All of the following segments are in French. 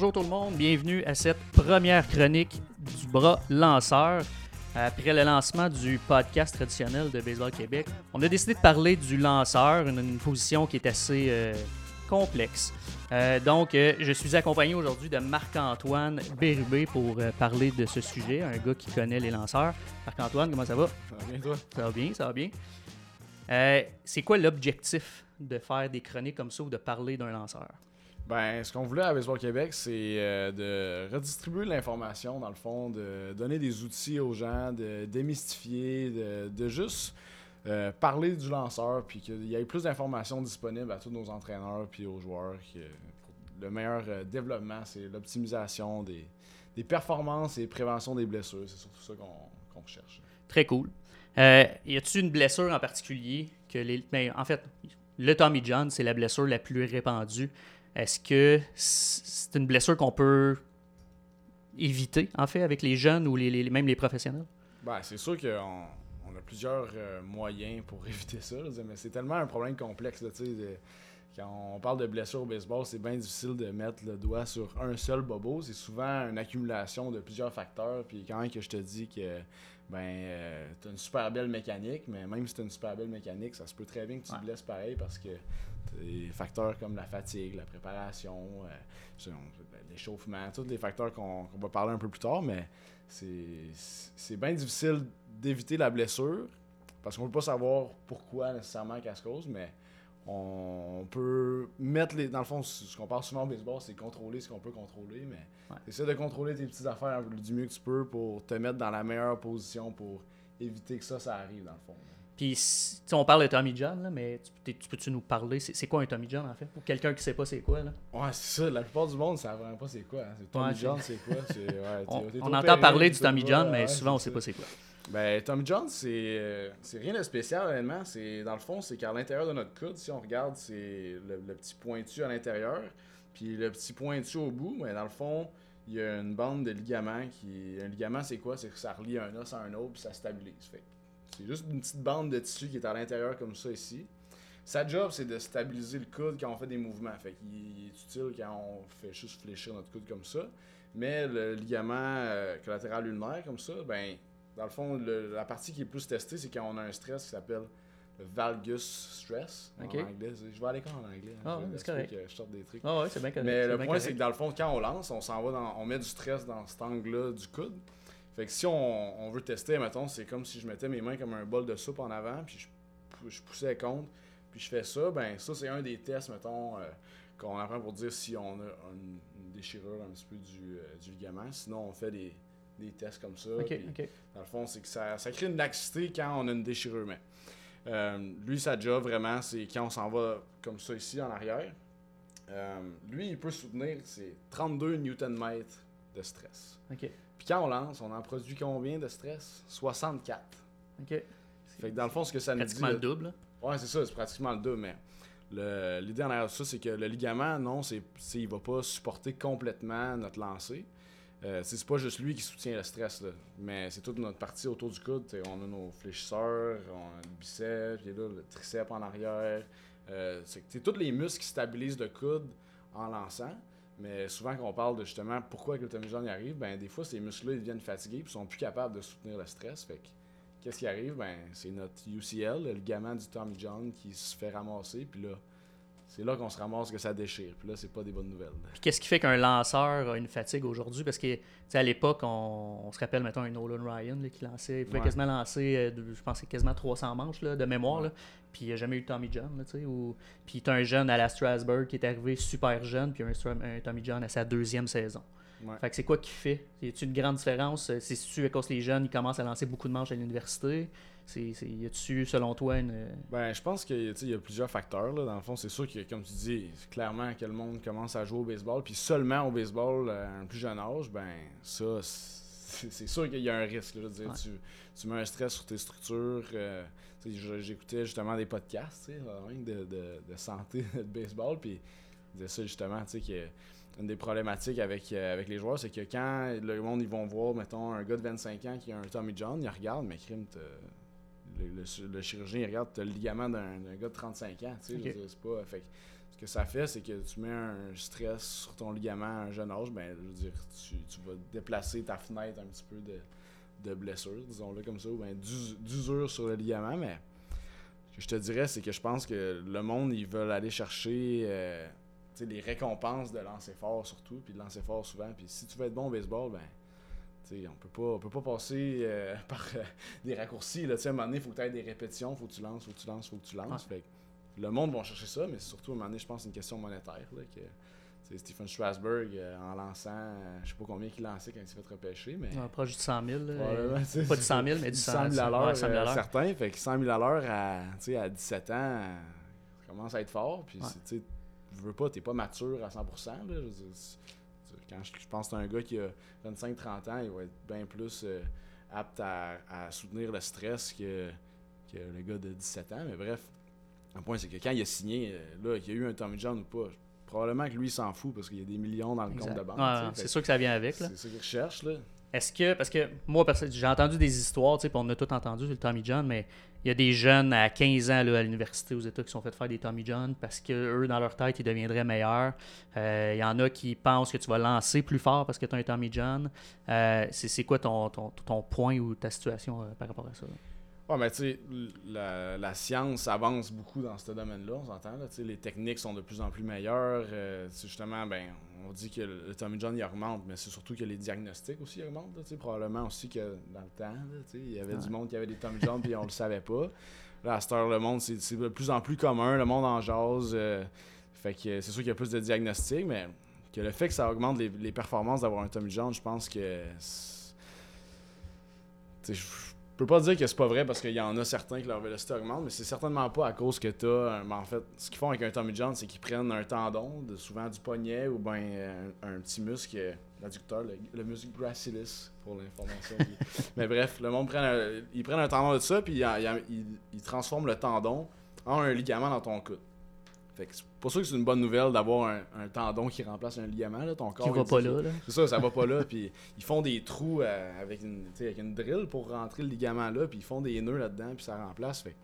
Bonjour tout le monde, bienvenue à cette première chronique du bras lanceur. Après le lancement du podcast traditionnel de Baseball Québec, on a décidé de parler du lanceur, une, une position qui est assez euh, complexe. Euh, donc, euh, je suis accompagné aujourd'hui de Marc-Antoine Bérubé pour euh, parler de ce sujet, un gars qui connaît les lanceurs. Marc-Antoine, comment ça va? Ça va bien, toi? Ça va bien, ça va bien. C'est quoi l'objectif de faire des chroniques comme ça ou de parler d'un lanceur? Ben, ce qu'on voulait à Baseball Québec, c'est euh, de redistribuer l'information, dans le fond, de donner des outils aux gens, de démystifier, de, juste euh, parler du lanceur, puis qu'il y ait plus d'informations disponibles à tous nos entraîneurs puis aux joueurs. que le meilleur euh, développement, c'est l'optimisation des, performances et prévention des blessures. C'est surtout ça qu'on qu'on recherche. Très cool. Y a-t-il une blessure en particulier que les. ben, en fait, le Tommy John, c'est la blessure la plus répandue. Est-ce que c'est une blessure qu'on peut éviter, en fait, avec les jeunes ou les, les- même les professionnels? Ben, c'est sûr qu'on on a plusieurs euh, moyens pour éviter ça, là, mais c'est tellement un problème complexe. Là, de- quand on parle de blessure au baseball, c'est bien difficile de mettre le doigt sur un seul bobo. C'est souvent une accumulation de plusieurs facteurs. Puis quand même que je te dis que ben, euh, tu as une super belle mécanique, mais même si tu as une super belle mécanique, ça se peut très bien que tu Ouais. te blesses pareil parce que t'as des facteurs comme la fatigue, la préparation, euh, l'échauffement, tous les facteurs qu'on va parler un peu plus tard, mais c'est bien difficile d'éviter la blessure parce qu'on ne peut pas savoir pourquoi nécessairement qu'elle se cause, mais on peut mettre les. Dans le fond, ce qu'on parle souvent au baseball, c'est contrôler ce qu'on peut contrôler, mais Ouais. essaie de contrôler tes petites affaires du mieux que tu peux pour te mettre dans la meilleure position pour éviter que ça, ça arrive dans le fond. Puis, on parle de Tommy John, là, mais tu, peux-tu nous parler? C'est quoi un Tommy John, en fait? Pour quelqu'un qui sait pas c'est quoi, là? Ouais, c'est ça. La plupart du monde ne savent vraiment pas c'est quoi. hein. Tommy Ouais, John, c'est quoi? Ouais, On, on entend parler du Tommy John, mais ouais, souvent, on sait pas c'est quoi. Ben, Tommy John, c'est euh, c'est rien de spécial, honnêtement. C'est Dans le fond, c'est qu'à l'intérieur de notre coude, si on regarde, c'est le, le petit pointu à l'intérieur, puis le petit pointu au bout. Mais dans le fond, il y a une bande de ligaments qui. Un ligament, c'est quoi? C'est que ça relie un os à un autre, puis ça stabilise. Fait c'est juste une petite bande de tissu qui est à l'intérieur, comme ça ici. Sa job, c'est de stabiliser le coude quand on fait des mouvements. Fait qu'il est utile quand on fait juste fléchir notre coude comme ça. Mais le ligament euh, collatéral ulnaire, comme ça, ben, dans le fond, le- la partie qui est plus testée, c'est quand on a un stress qui s'appelle le valgus stress en anglais. Je vais à l'école en anglais. hein. Ah c'est correct. que Je sorte des trucs. Ah ouais, c'est bien correct. Mais le bien point, c'est que dans le fond, quand on lance, on s'en va dans, on met du stress dans cet angle-là du coude. Fait que si on, on veut tester, mettons, c'est comme si je mettais mes mains comme un bol de soupe en avant, puis je, pou- je poussais contre, puis je fais ça, ben ça, c'est un des tests, mettons, euh, qu'on apprend pour dire si on a une, une déchirure un petit peu du, euh, du ligament. Sinon, on fait des, des tests comme ça. Dans le fond, c'est que ça, ça crée une laxité quand on a une déchirure. Mais euh, lui, sa job vraiment, c'est quand on s'en va comme ça ici en arrière. Lui, il peut soutenir c'est 32 Nm de stress. Puis quand on lance, on en produit combien de stress? 64. ok. Fait que dans le fond, ce que ça nous dit. Pratiquement le double. là. Ouais, c'est ça, c'est pratiquement le double, mais le- l'idée en arrière de ça, c'est que le ligament, non, c'est, il va pas supporter complètement notre lancer. Euh, c'est pas juste lui qui soutient le stress, là, mais c'est toute notre partie autour du coude. On a nos fléchisseurs, on a le biceps, puis là, le triceps en arrière. Euh, c'est c'est tous les muscles qui stabilisent le coude en lançant. Mais souvent, quand on parle de justement pourquoi que le Tommy John y arrive, ben des fois, ces muscles-là, deviennent fatigués et sont plus capables de soutenir le stress. Fait que Qu'est-ce qui arrive? Ben, c'est notre UCL, le ligament du Tommy John, qui se fait ramasser. Puis là, c'est là qu'on se ramasse que ça déchire. Puis là, c'est pas des bonnes nouvelles. Puis qu'est-ce qui fait qu'un lanceur a une fatigue aujourd'hui? Parce que, tu sais, à l'époque, on, on se rappelle, mettons, un Nolan Ryan là, qui lançait, il pouvait Ouais. quasiment lancer, euh, de- je c'est quasiment 300 manches là, de mémoire. Ouais. là. Puis il n'y a jamais eu Tommy John. Là, tu sais, ou... Puis tu as un jeune à la Strasbourg qui est arrivé super jeune, puis un, Tommy John à sa deuxième saison. Ouais. Fait que c'est quoi qui fait? Y a-tu une grande différence? Euh, C'est-tu à cause les jeunes ils commencent à lancer beaucoup de manches à l'université? C'est, c'est, y a-tu, selon toi, une. euh, Ben, je pense qu'il y a plusieurs facteurs. Là. Dans le fond, c'est sûr que, comme tu dis, clairement que le monde commence à jouer au baseball. Puis seulement au baseball euh, à un plus jeune âge, ben, ça, c'est c'est sûr qu'il y a un risque. là. Je veux dire, Ouais. tu, tu mets un stress sur tes structures. euh, J'écoutais justement des podcasts de, de, de santé de baseball. Puis ils disaient ça justement, tu sais, que une des problématiques avec, euh, avec les joueurs, c'est que quand le monde, ils vont voir, mettons, un gars de 25 ans qui a un Tommy John, ils regardent, mais crime, le, le- le chirurgien il regarde, t'as le ligament d'un gars de 35 ans, tu sais, c'est pas... Fait ce que ça fait, c'est que tu mets un stress sur ton ligament à un jeune âge, ben, je veux dire, tu, tu vas déplacer ta fenêtre un petit peu de, de blessure, disons-le comme ça, ou ben, d'usure sur le ligament, mais ce que je te dirais, c'est que je pense que le monde, ils veulent aller chercher euh, les récompenses de lancer fort surtout, puis de lancer fort souvent, puis si tu veux être bon au baseball, ben on peut pas, on peut pas passer euh, par euh, des raccourcis. Là, à un moment donné, il faut que tu aies des répétitions, il faut que tu lances, il faut que tu lances, il faut que tu lances. le monde va chercher ça, mais surtout, à un moment donné, je pense c'est une question monétaire. Là, que, Stephen Strasburg, euh, en lançant, je sais pas combien il lançait quand il s'est fait repêcher. Mais... Ouais, proche du 100 000. pas du 100 000, mais du 100 000 à l'heure. certains. Fait que 100 000 à l'heure à, à 17 ans, ça commence à être fort. Puis, tu veux pas, t'es pas mature à 100%. Là, quand je, pense que c'est un gars qui a 25-30 ans, il va être bien plus euh, apte à, soutenir le stress que, que, le gars de 17 ans. Mais bref, le point, c'est que quand il a signé, euh, là, qu'il y a eu un Tommy John ou pas, probablement que lui, il s'en fout parce qu'il y a des millions dans le compte de banque. c'est sûr que ça vient avec. C'est ça qu'il recherche. Là. Est-ce que, parce que moi, j'ai entendu des histoires, on a tout entendu sur le Tommy John, mais il y a des jeunes à 15 ans là, à l'université aux États qui sont fait faire des Tommy John parce que eux dans leur tête, ils deviendraient meilleurs. Euh, il y en a qui pensent que tu vas lancer plus fort parce que tu as un Tommy John. Euh, c'est quoi ton, ton, ton, point ou ta situation euh, par rapport à ça? Ouais, mais tu sais, la, la, science avance beaucoup dans ce domaine-là, on s'entend. Les techniques sont de plus en plus meilleures. justement, ben, on dit que le Tommy John il augmente, mais c'est surtout que les diagnostics aussi augmentent. Là, probablement aussi que dans le temps, il y avait du monde qui avait des Tommy John puis on le savait pas. Là, à cette heure, le monde, c'est de plus en plus commun, le monde en jase. Euh, fait que c'est sûr qu'il y a plus de diagnostics, mais que le fait que ça augmente les, les performances d'avoir un Tommy John, je pense que. Je peux pas dire que c'est pas vrai parce qu'il y en a certains que leur vélocité augmente, mais c'est certainement pas à cause que tu as. en fait, ce qu'ils font avec un Tommy John, c'est qu'ils prennent un tendon, de, souvent du poignet ou bien euh, un, petit muscle, euh, l'adducteur, le, muscle gracilis pour l'information. mais bref, le monde prend ils prennent un tendon de ça, puis ils, ils transforment le tendon en un ligament dans ton coude. Fait c'est pour ça que c'est une bonne nouvelle d'avoir un, tendon qui remplace un ligament. Là, ton corps. Qui va pas là. C'est ça, ça va pas là. Puis ils font des trous euh, avec, une, avec une drill pour rentrer le ligament là. Puis ils font des nœuds là-dedans. Puis ça remplace. Fait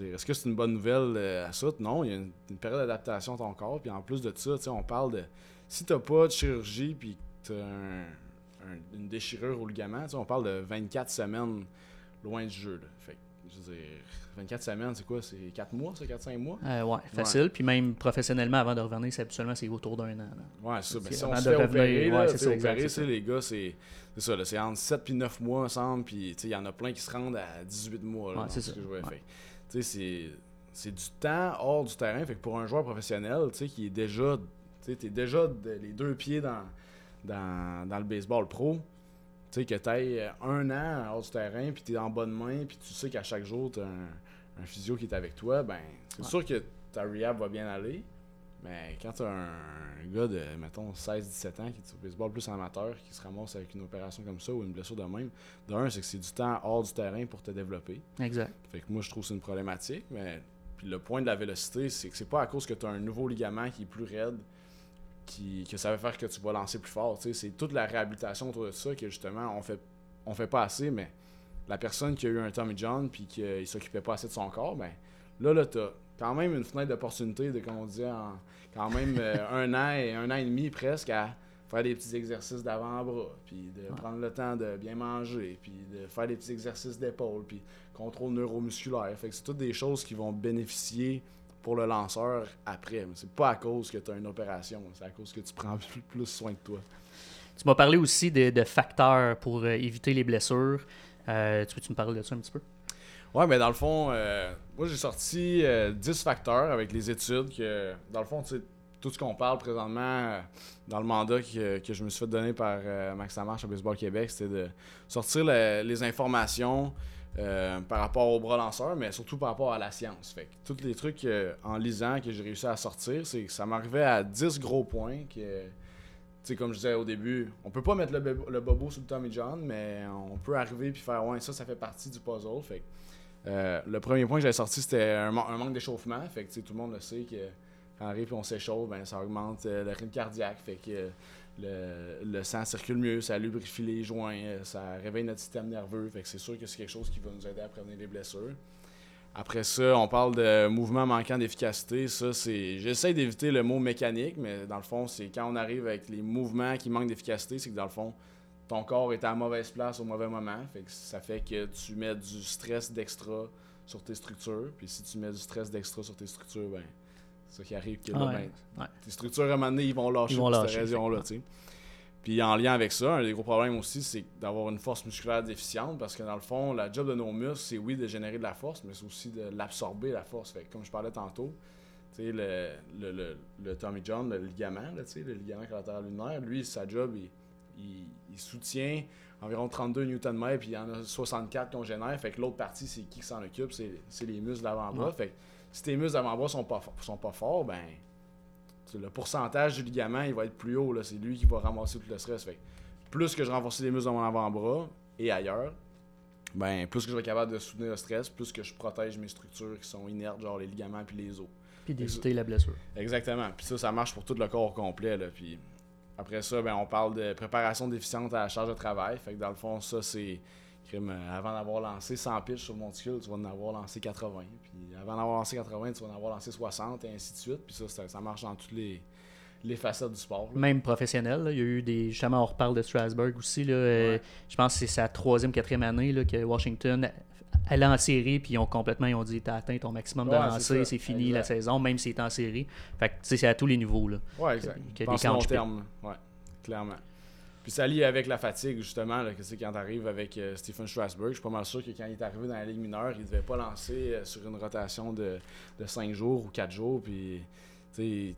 est-ce que c'est une bonne nouvelle euh, à ça? Non, il y a une, période d'adaptation à ton corps. Puis en plus de ça, on parle de. Si t'as pas de chirurgie, puis tu as une déchirure au ligament, on parle de 24 semaines loin du jeu. Fait je veux dire, 24 semaines, c'est quoi? C'est 4 mois, ça 4-5 mois? Euh, Ouais, facile. Puis même professionnellement, avant de revenir, c'est habituellement c'est autour d'un an. Ouais, c'est ça. Ben, si on se fait opérer, ouais, c'est opérer, ça. les gars, c'est ça. C'est entre 7 et 9 mois ensemble. Puis il y en a plein qui se rendent à 18 mois. Là, c'est ça. Que je vois, Tu sais, c'est du temps hors du terrain. Fait que pour un joueur professionnel, tu sais, qui est déjà. Tu sais, déjà les deux pieds dans, dans, dans le baseball pro tu sais, que tu ailles un an hors du terrain, puis tu es en bonne main, puis tu sais qu'à chaque jour, tu as un, physio qui est avec toi, ben, c'est sûr que ta rehab va bien aller. Mais quand tu as un, gars de, mettons, 16-17 ans qui est au baseball plus amateur, qui se ramasse avec une opération comme ça ou une blessure de même, d'un, c'est que c'est du temps hors du terrain pour te développer. Exact. Fait que moi, je trouve que c'est une problématique, mais puis le point de la vélocité, c'est que c'est pas à cause que tu as un nouveau ligament qui est plus raide que ça va faire que tu vas lancer plus fort. C'est toute la réhabilitation autour de ça que justement on fait on fait pas assez, mais la personne qui a eu un Tommy John puis qui ne s'occupait pas assez de son corps, ben là, là, tu as quand même une fenêtre d'opportunité de, comme on dit, en, quand même euh, un an et un an et demi presque à faire des petits exercices d'avant-bras, puis de prendre le temps de bien manger, puis de faire des petits exercices d'épaule, puis contrôle neuromusculaire. Fait que c'est toutes des choses qui vont bénéficier pour le lanceur après. Mais c'est pas à cause que tu as une opération, c'est à cause que tu prends plus, soin de toi. Tu m'as parlé aussi de, facteurs pour euh, éviter les blessures. Euh, tu peux-tu me parler de ça un petit peu? Ouais, mais dans le fond, euh, moi j'ai sorti 10 facteurs avec les études que, dans le fond, tout ce qu'on parle présentement dans le mandat que, je me suis fait donner par Max Lamarche à Baseball Québec, c'était de sortir les informations euh, par rapport au bras lanceur, mais surtout par rapport à la science. Fait que tous les trucs euh, en lisant que j'ai réussi à sortir, c'est que ça m'arrivait à 10 gros points que, comme je disais au début, on peut pas mettre le, bobo sur le Tommy John, mais on peut arriver puis faire ouais, ça, ça fait partie du puzzle. Fait euh, le premier point que j'avais sorti, c'était un, manque d'échauffement. Fait que tout le monde le sait que quand on arrive et on s'échauffe, ben, ça augmente le rythme cardiaque. Fait que le, sang circule mieux, ça lubrifie les joints, ça réveille notre système nerveux. Fait que c'est sûr que c'est quelque chose qui va nous aider à prévenir les blessures. Après ça, on parle de mouvement manquant d'efficacité. Ça, c'est. J'essaie d'éviter le mot mécanique, mais dans le fond, c'est quand on arrive avec les mouvements qui manquent d'efficacité, c'est que dans le fond, ton corps est à mauvaise place au mauvais moment. Fait que ça fait que tu mets du stress d'extra sur tes structures. Puis si tu mets du stress d'extra sur tes structures, ben, ça qui arrive que là, ben, tes structures à un moment donné, ils vont lâcher pour cette raison-là. Puis en lien avec ça, un des gros problèmes aussi, c'est d'avoir une force musculaire déficiente parce que dans le fond, la job de nos muscles, c'est oui de générer de la force, mais c'est aussi de l'absorber, la force. Fait comme je parlais tantôt, le, le, le, le, Tommy John, le ligament, là, le ligament collatéral lunaire, lui, sa job, il, il, soutient environ 32 Nm, puis il y en a 64 qu'on génère. Fait que l'autre partie, c'est qui s'en occupe, c'est les muscles. Fait que si tes muscles d'avant-bras sont pas, sont pas forts, ben le pourcentage du ligament, il va être plus haut. C'est lui qui va ramasser tout le stress. Fait plus que je renforce les muscles dans mon avant-bras et ailleurs, ben plus que je vais être capable de soutenir le stress, plus que je protège mes structures qui sont inertes, genre les ligaments puis les os. Puis d'éviter la blessure. Exactement. Puis ça, ça marche pour tout le corps complet. Là. Puis après ça, ben, on parle de préparation déficiente à la charge de travail. Fait que dans le fond, ça, c'est avant d'avoir lancé 100 pitches sur Monticule, tu vas en avoir lancé 80. Puis avant d'avoir lancé 80, tu vas en avoir lancé 60 et ainsi de suite. Puis ça, ça, marche dans toutes les, les facettes du sport. Même professionnel. Il y a eu des. Justement, on reparle de Strasbourg aussi. Là, euh, je pense que c'est sa troisième, quatrième année là, que Washington allait en série, puis ils ont complètement ils ont dit T'as atteint ton maximum de lancers, c'est fini la saison, même s'il est en série. Fait que c'est à tous les niveaux. Là, ouais, exact. long terme. Ouais, clairement. Puis ça lie avec la fatigue, justement, là, que c'est quand tu arrives avec euh, Stephen Strasburg. Je suis pas mal sûr que quand il est arrivé dans la Ligue mineure, il devait pas lancer euh, sur une rotation de, de 5 jours ou 4 jours. Puis, tu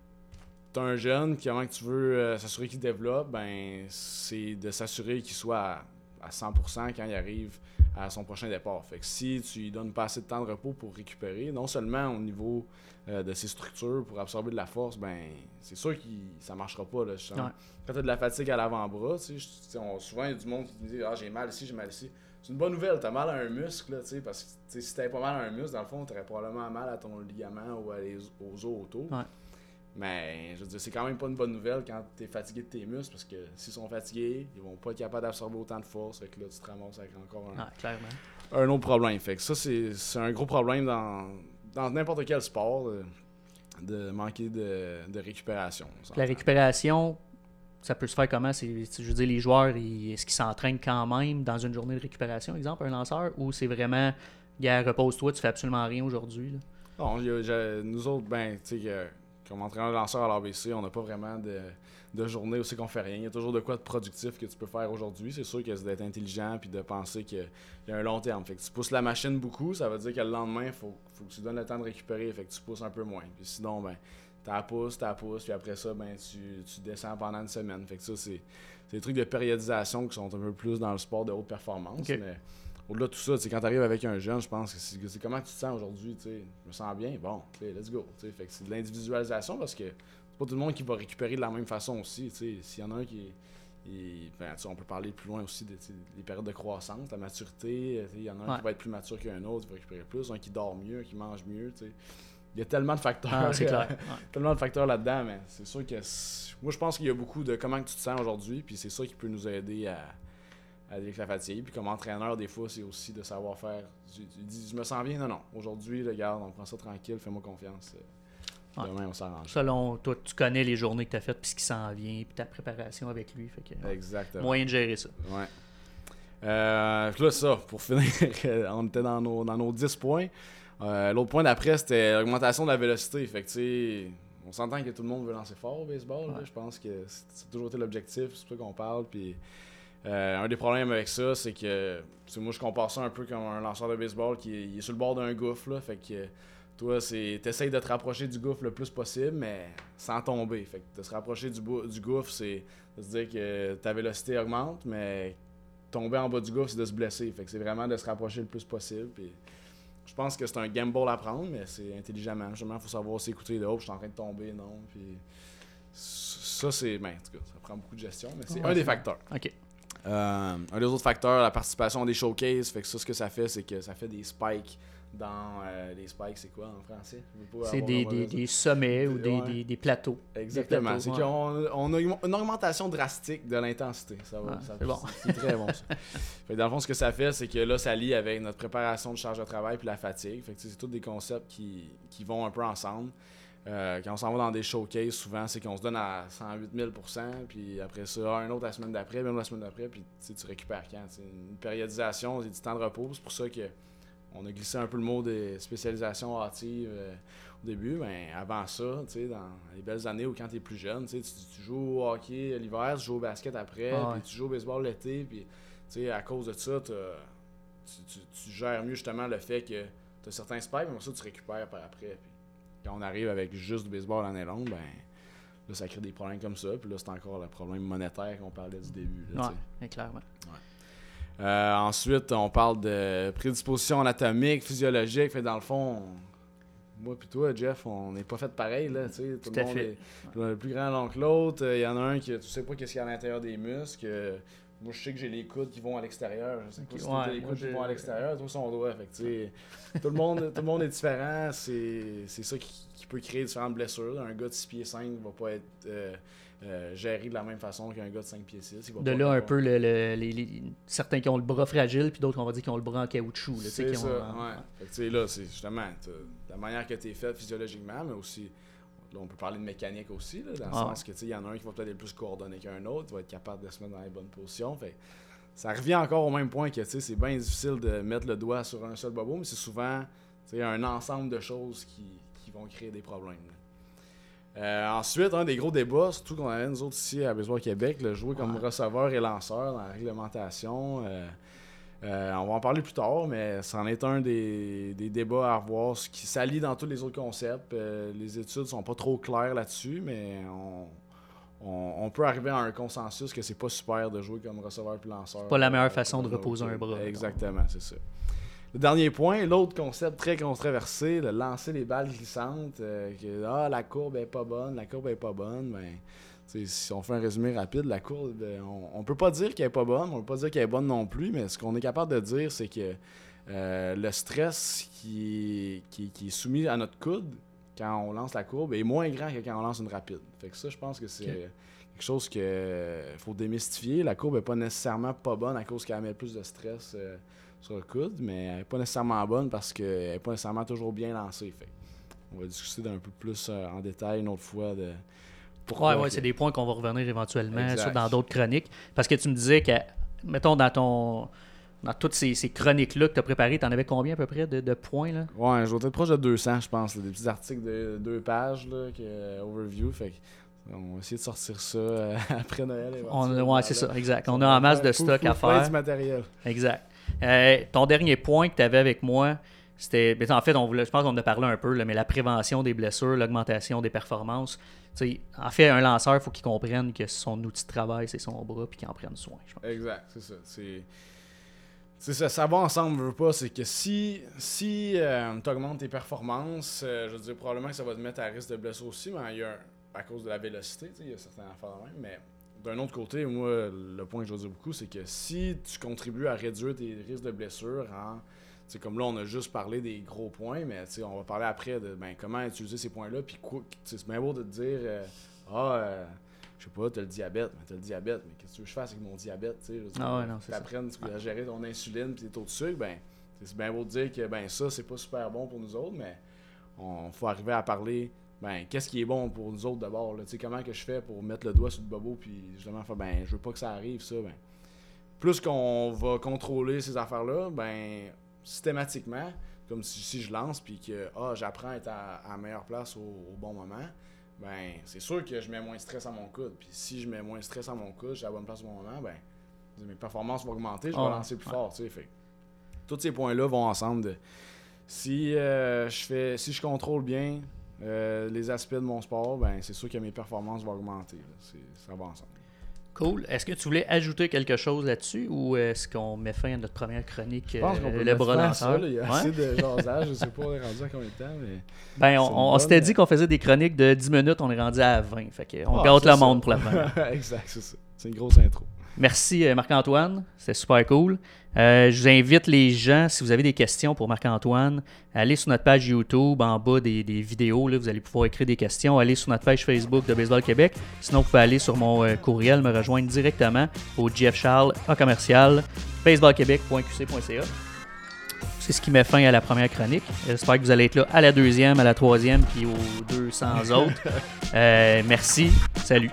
as un jeune avant que tu veux euh, s'assurer qu'il développe, ben c'est de s'assurer qu'il soit à, à 100% quand il arrive à son prochain départ. Fait que si tu lui donnes pas assez de temps de repos pour récupérer, non seulement au niveau euh, de ses structures pour absorber de la force, ben c'est sûr que ça marchera pas. Là, Quand tu as de la fatigue à l'avant-bras, souvent il y a du monde qui me dit Ah, j'ai mal ici, j'ai mal ici. C'est une bonne nouvelle, tu as mal à un muscle, là, parce que si tu pas mal à un muscle, dans le fond, tu aurais probablement mal à ton ligament ou aux os autour. Mais je veux dire, c'est quand même pas une bonne nouvelle quand tu es fatigué de tes muscles parce que s'ils sont fatigués, ils vont pas être capables d'absorber autant de force. Fait que là, tu te ramasses avec encore un, ah, un autre problème. Fait que ça, c'est un gros problème dans n'importe quel sport de, manquer de, de récupération. La récupération, ça peut se faire comment? C'est, Je veux dire, les joueurs, est-ce qu'ils s'entraînent quand même dans une journée de récupération, exemple, un lanceur, ou c'est vraiment, gars, repose-toi, tu fais absolument rien aujourd'hui? Non, nous autres, ben, tu sais, comme entraîneur lanceur à l'ABC, on n'a pas vraiment de, de journée où c'est qu'on fait rien. Il y a toujours de quoi de productif que tu peux faire aujourd'hui. C'est sûr que c'est d'être intelligent puis de penser qu'il y a un long terme. Fait que tu pousses la machine beaucoup, ça veut dire que le lendemain, il faut, faut, que tu donnes le temps de récupérer. Fait que tu pousses un peu moins. Puis sinon, ben, t'as pousses, t'as pousses, puis après ça, ben, tu, tu, descends pendant une semaine. Fait que ça, c'est des trucs de périodisation qui sont un peu plus dans le sport de haute performance. Mais au-delà de tout ça, quand tu arrives avec un jeune, je pense que c'est comment tu te sens aujourd'hui. Je me sens bien, bon, let's go. Fait que c'est de l'individualisation parce que c'est pas tout le monde qui va récupérer de la même façon aussi. S'il y en a un qui ben, on peut parler plus loin aussi des périodes de croissance, la maturité. Il y en a un qui va être plus mature qu'un autre, qui va récupérer plus, un qui dort mieux, un qui mange mieux. Il y a tellement de facteurs. Ah, tellement de facteurs là-dedans, mais c'est sûr que. Moi, je pense qu'il y a beaucoup de comment tu te sens aujourd'hui, puis c'est ça qui peut nous aider à avec la fatigue. Puis comme entraîneur, des fois, c'est aussi de savoir faire. Tu, dis, je me sens bien, non, non. Aujourd'hui, regarde, on prend ça tranquille, fais-moi confiance. Demain, on s'arrange. Selon toi, tu connais les journées que tu as faites, puis ce qui s'en vient, puis ta préparation avec lui. Fait que, Exactement. Moyen de gérer ça. Ouais. Euh, là, ça, pour finir, on était dans nos, dans nos 10 points. Euh, l'autre point d'après, c'était l'augmentation de la vélocité. Fait que, on s'entend que tout le monde veut lancer fort au baseball. je pense que c'est toujours été l'objectif, c'est pour ça qu'on parle. Puis euh, un des problèmes avec ça, c'est que moi je compare ça un peu comme un lanceur de baseball qui est, sur le bord d'un gouffre. Là, fait que toi, c'est essaies de te rapprocher du gouffre le plus possible, mais sans tomber. Fait que de se rapprocher du, du gouffre, c'est de se dire que ta vélocité augmente, mais tomber en bas du gouffre, c'est de se blesser. Fait que c'est vraiment de se rapprocher le plus possible. Puis je pense que c'est un gamble à prendre, mais c'est intelligemment. Justement, il faut savoir s'écouter de oh, je suis en train de tomber, non. Puis ça, c'est. Ben, en tout cas, ça prend beaucoup de gestion, mais c'est un des facteurs. OK. Euh, un des autres facteurs, la participation des showcases, fait que ça, ce que ça fait, c'est que ça fait des spikes dans euh, les spikes, c'est quoi en français? C'est des, sommets ou des, Ouais. des, des plateaux. Exactement. C'est ouais. qu'on on a une augmentation drastique de l'intensité. Ça va. Ouais, ça- c'est bon. C'est très bon ça. Fait que dans le fond, ce que ça fait, c'est que là, ça lie avec notre préparation de charge de travail puis la fatigue. Fait que c'est tous des concepts qui, qui vont un peu ensemble. Euh, quand on s'en va dans des showcases, souvent, c'est qu'on se donne à 108 000% puis après ça, un autre la semaine d'après, même la semaine d'après, puis tu récupères quand. C'est une périodisation, c'est du temps de repos. C'est pour ça que on a glissé un peu le mot des spécialisations hâtives euh, au début. Mais avant ça, dans les belles années où quand tu es plus jeune, tu joues au hockey l'hiver, tu joues au basket après, Ah ouais. puis tu joues au baseball l'été, puis à cause de ça, tu, tu- tu gères mieux justement le fait que tu as certains spikes, mais ça, tu récupères par après. Quand on arrive avec juste du baseball l'année longue, ben là, ça crée des problèmes comme ça. Puis là, c'est encore le problème monétaire qu'on parlait du début. là, Ouais, clairement. Euh, ensuite, on parle de prédisposition anatomique, physiologique. Fait dans le fond, on- moi puis toi, Jeff, on n'est pas fait pareil. Là, tu sais. tout le monde fait. est le plus grand l'un que l'autre. Il y en a un qui tu sais pas qu'est-ce qu'il y a à l'intérieur des muscles. Moi, je sais que j'ai les coudes qui vont à l'extérieur. Je sais ouais, les coudes qui vont à l'extérieur, toi, son doigt. Fait que, tout, le monde, tout le monde est différent. C'est c'est ça qui, qui peut créer différentes blessures. Un gars de 6 pieds 5 va pas être euh, euh, géré de la même façon qu'un gars de 5 pieds 6. Il va De là, un peu, le, le- les, les- certains qui ont le bras fragile, puis d'autres, on va dire, qui ont le bras en caoutchouc. C'est ça, ont, ouais. Fait que, tu sais, là, c'est justement la manière que tu es fait physiologiquement, mais aussi, là, on peut parler de mécanique aussi, là, dans le Ah sens que, il y en a un qui va peut-être être plus coordonné qu'un autre, va être capable de se mettre dans les bonnes positions. Fait ça revient encore au même point que, c'est bien difficile de mettre le doigt sur un seul bobo, mais c'est souvent, un ensemble de choses qui, qui vont créer des problèmes. Euh, ensuite, un des gros débats, surtout qu'on avait nous autres ici à Baseball Québec, le jouer comme receveur et lanceur dans la réglementation. euh, euh, on va en parler plus tard, mais c'en est un des, des débats à revoir, ce qui s'allie dans tous les autres concepts. Euh, les études sont pas trop claires là-dessus, mais on, on- on peut arriver à un consensus que c'est pas super de jouer comme receveur puis lanceur. pas la meilleure Euh, façon de dans reposer un bras. Exactement, c'est ça. Le dernier point, l'autre concept très controversé, de lancer les balles glissantes, euh, que ah, la courbe est pas bonne, la courbe est pas bonne, ben, si on fait un résumé rapide, la courbe, euh, on, on peut pas dire qu'elle est pas bonne, on peut pas dire qu'elle est bonne non plus, mais ce qu'on est capable de dire, c'est que euh, le stress qui, qui, qui est soumis à notre coude quand on lance la courbe est moins grand que quand on lance une rapide. Fait que ça, je pense que c'est Ok. quelque chose qu'il faut démystifier. La courbe est pas nécessairement pas bonne à cause qu'elle met plus de stress euh, sur le coude, mais elle n'est pas nécessairement bonne parce qu'elle n'est pas nécessairement toujours bien lancée. Fait. On va discuter d'un peu plus euh, en détail une autre fois de pourquoi. Ouais, c'est des points qu'on va revenir éventuellement sur dans d'autres chroniques. Parce que tu me disais que, mettons, dans ton. Dans toutes ces, ces chroniques-là que tu as préparées, tu en avais combien à peu près de, de points là? Ouais, je vais être proche de 200, je pense. là, des petits articles de deux pages, là, que, euh, overview. Fait on va essayer de sortir ça euh, après Noël. On, ouais, c'est ça, exact. Ça On a en masse de stock à faire. du matériel. Exact. Euh, ton dernier point que tu avais avec moi, c'était. En fait, on voulait, je pense qu'on en a parlé un peu, là, mais la prévention des blessures, l'augmentation des performances. Tu sais, en fait, un lanceur, il faut qu'il comprenne que son outil de travail, c'est son bras, puis qu'il en prenne soin. je. Exact, c'est ça. C'est. Ça, ça va ensemble, veux pas. C'est que si, si tu augmentes tes performances, euh, je veux dire, probablement que ça va te mettre à risque de blessure aussi, mais il y a à cause de la vélocité, il y a certaines affaires même. Mais d'un autre côté, moi, le point que je veux dire beaucoup, c'est que si tu contribues à réduire tes risques de blessure en. Sais, comme là, on a juste parlé des gros points, mais on va parler après de ben, comment utiliser ces points-là. Puis c'est bien beau de te dire euh, Ah, euh, je sais pas, t'as le diabète, mais t'as le diabète, mais qu'est-ce que tu veux que je fasse avec mon diabète, tu Ah ouais, c'est t'apprennes à gérer ton insuline puis tes taux de sucre, ben, c'est bien beau de dire que ben ça, c'est pas super bon pour nous autres, mais on faut arriver à parler, ben, qu'est-ce qui est bon pour nous autres d'abord, là, tu sais, comment que je fais pour mettre le doigt sur le bobo puis justement faire, ben, je veux pas que ça arrive, ça, ben, plus qu'on va contrôler ces affaires-là, ben, systématiquement, comme si, si je lance puis que, ah, j'apprends à être à, à la meilleure place au, au bon moment, ben, c'est sûr que je mets moins de stress à mon coude. Puis si je mets moins de stress à mon coude, j'ai à la bonne place au bon moment, ben, mes performances vont augmenter, je vais Ah, lancer plus ouais. fort, tu sais. Fait tous ces points-là vont ensemble. De, si, euh, je fais, si je contrôle bien euh, les aspects de mon sport, ben, c'est sûr que mes performances vont augmenter. là. Ça va ensemble. Cool. Est-ce que tu voulais ajouter quelque chose là-dessus ou est-ce qu'on met fin à notre première chronique, Je pense qu'on euh, peut le bras fin lanceur? Il y a Ouais? assez de jasage. je sais pas, on est rendu à combien de temps, mais... Ben, on, s'était bonne- dit qu'on faisait des chroniques de 10 minutes, on est rendu à 20. Fait on Ah, gâte le monde pour la première. exact, c'est ça. C'est une grosse intro. Merci euh, Marc-Antoine, c'est super cool. Euh, je vous invite les gens, si vous avez des questions pour Marc-Antoine, allez sur notre page YouTube, en bas des, des vidéos, là, vous allez pouvoir écrire des questions. Allez sur notre page Facebook de Baseball Québec. Sinon, vous pouvez aller sur mon euh, courriel, me rejoindre directement au Jeff Charles à commercial baseballquebec.qc.ca. C'est ce qui met fin à la première chronique. J'espère que vous allez être là à la deuxième, à la troisième, puis aux 200 autres. Euh, merci. Salut.